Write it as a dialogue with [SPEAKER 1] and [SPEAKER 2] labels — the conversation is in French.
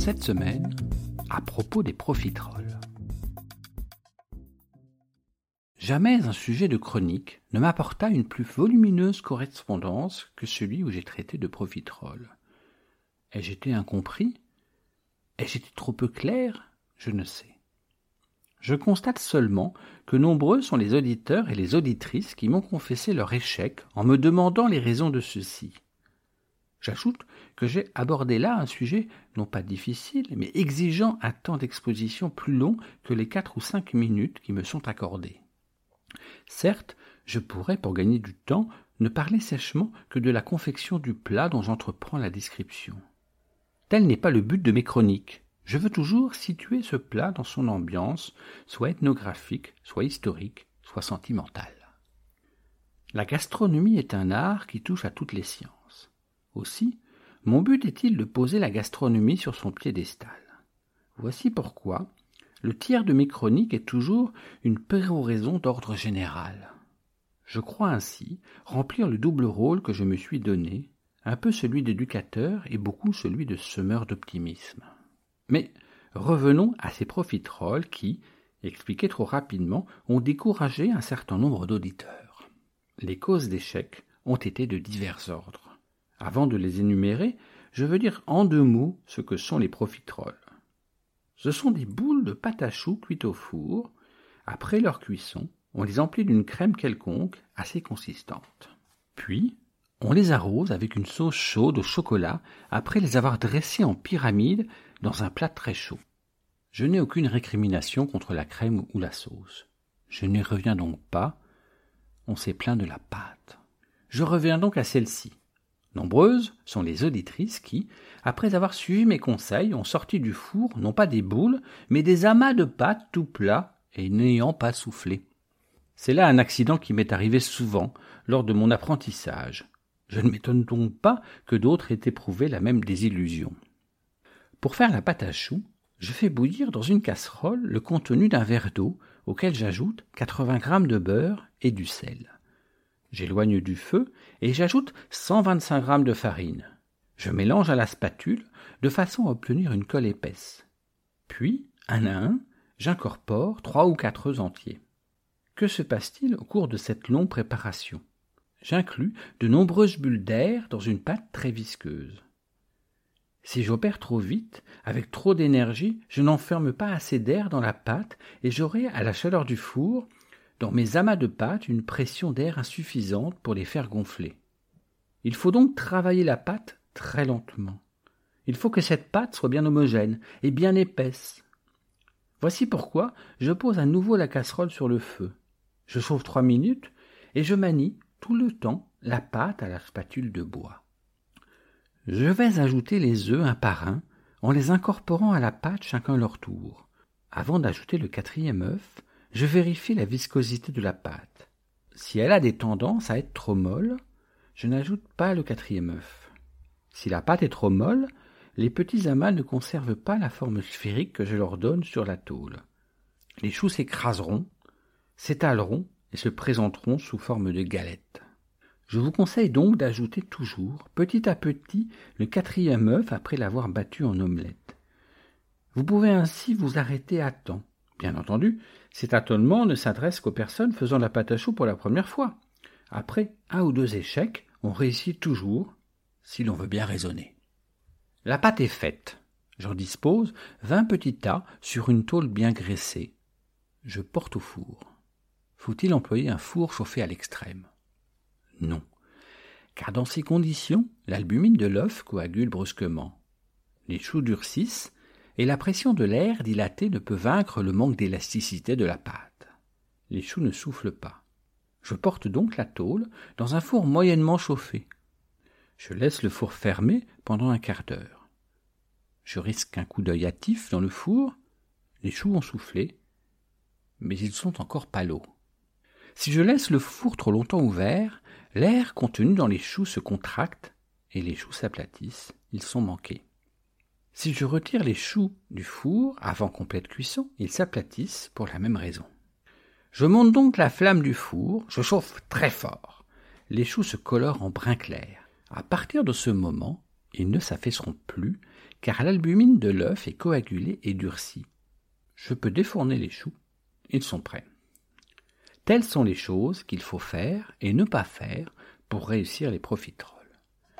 [SPEAKER 1] Cette semaine, à propos des profiteroles. Jamais un sujet de chronique ne m'apporta une plus volumineuse correspondance que celui où j'ai traité de profiteroles. Ai-je été incompris? Ai-je été trop peu clair? Je ne sais. Je constate seulement que nombreux sont les auditeurs et les auditrices qui m'ont confessé leur échec en me demandant les raisons de ceci. J'ajoute que j'ai abordé là un sujet non pas difficile, mais exigeant un temps d'exposition plus long que les quatre ou cinq minutes qui me sont accordées. Certes, je pourrais, pour gagner du temps, ne parler sèchement que de la confection du plat dont j'entreprends la description. Tel n'est pas le but de mes chroniques. Je veux toujours situer ce plat dans son ambiance, soit ethnographique, soit historique, soit sentimentale. La gastronomie est un art qui touche à toutes les sciences. Aussi, mon but est-il de poser la gastronomie sur son piédestal. Voici pourquoi le tiers de mes chroniques est toujours une péroraison d'ordre général. Je crois ainsi remplir le double rôle que je me suis donné, un peu celui d'éducateur et beaucoup celui de semeur d'optimisme. Mais revenons à ces profiteroles qui, expliqués trop rapidement, ont découragé un certain nombre d'auditeurs. Les causes d'échec ont été de divers ordres. Avant de les énumérer, je veux dire en deux mots ce que sont les profiteroles. Ce sont des boules de pâte à choux cuites au four. Après leur cuisson, on les emplit d'une crème quelconque assez consistante. Puis, on les arrose avec une sauce chaude au chocolat après les avoir dressées en pyramide dans un plat très chaud. Je n'ai aucune récrimination contre la crème ou la sauce. Je n'y reviens donc pas. On s'est plaint de la pâte. Je reviens donc à celle-ci. Nombreuses sont les auditrices qui, après avoir suivi mes conseils, ont sorti du four non pas des boules, mais des amas de pâte tout plats et n'ayant pas soufflé. C'est là un accident qui m'est arrivé souvent lors de mon apprentissage. Je ne m'étonne donc pas que d'autres aient éprouvé la même désillusion. Pour faire la pâte à choux, je fais bouillir dans une casserole le contenu d'un verre d'eau auquel j'ajoute 80 grammes de beurre et du sel. J'éloigne du feu et j'ajoute 125 grammes de farine. Je mélange à la spatule de façon à obtenir une colle épaisse. Puis, un à un, j'incorpore trois ou quatre œufs entiers. Que se passe-t-il au cours de cette longue préparation? J'inclus de nombreuses bulles d'air dans une pâte très visqueuse. Si j'opère trop vite, avec trop d'énergie, je n'enferme pas assez d'air dans la pâte et j'aurai, à la chaleur du four, dans mes amas de pâte une pression d'air insuffisante pour les faire gonfler. Il faut donc travailler la pâte très lentement. Il faut que cette pâte soit bien homogène et bien épaisse. Voici pourquoi je pose à nouveau la casserole sur le feu. Je chauffe trois minutes et je manie tout le temps la pâte à la spatule de bois. Je vais ajouter les œufs un par un en les incorporant à la pâte chacun leur tour. Avant d'ajouter le quatrième œuf, je vérifie la viscosité de la pâte. Si elle a des tendances à être trop molle, je n'ajoute pas le quatrième œuf. Si la pâte est trop molle, les petits amas ne conservent pas la forme sphérique que je leur donne sur la tôle. Les choux s'écraseront, s'étaleront et se présenteront sous forme de galettes. Je vous conseille donc d'ajouter toujours, petit à petit, le quatrième œuf après l'avoir battu en omelette. Vous pouvez ainsi vous arrêter à temps. Bien entendu, cet attonnement ne s'adresse qu'aux personnes faisant la pâte à choux pour la première fois. Après un ou deux échecs, on réussit toujours, si l'on veut bien raisonner. La pâte est faite. J'en dispose vingt petits tas sur une tôle bien graissée. Je porte au four. Faut-il employer un four chauffé à l'extrême? Non, car dans ces conditions, l'albumine de l'œuf coagule brusquement. Les choux durcissent et la pression de l'air dilaté ne peut vaincre le manque d'élasticité de la pâte. Les choux ne soufflent pas. Je porte donc la tôle dans un four moyennement chauffé. Je laisse le four fermé pendant un quart d'heure. Je risque un coup d'œil hâtif dans le four. Les choux ont soufflé, mais ils sont encore palots. Si je laisse le four trop longtemps ouvert, l'air contenu dans les choux se contracte et les choux s'aplatissent, ils sont manqués. Si je retire les choux du four avant complète cuisson, ils s'aplatissent pour la même raison. Je monte donc la flamme du four, je chauffe très fort. Les choux se colorent en brun clair. À partir de ce moment, ils ne s'affaisseront plus, car l'albumine de l'œuf est coagulée et durcie. Je peux défourner les choux. Ils sont prêts. Telles sont les choses qu'il faut faire et ne pas faire pour réussir les profiteroles.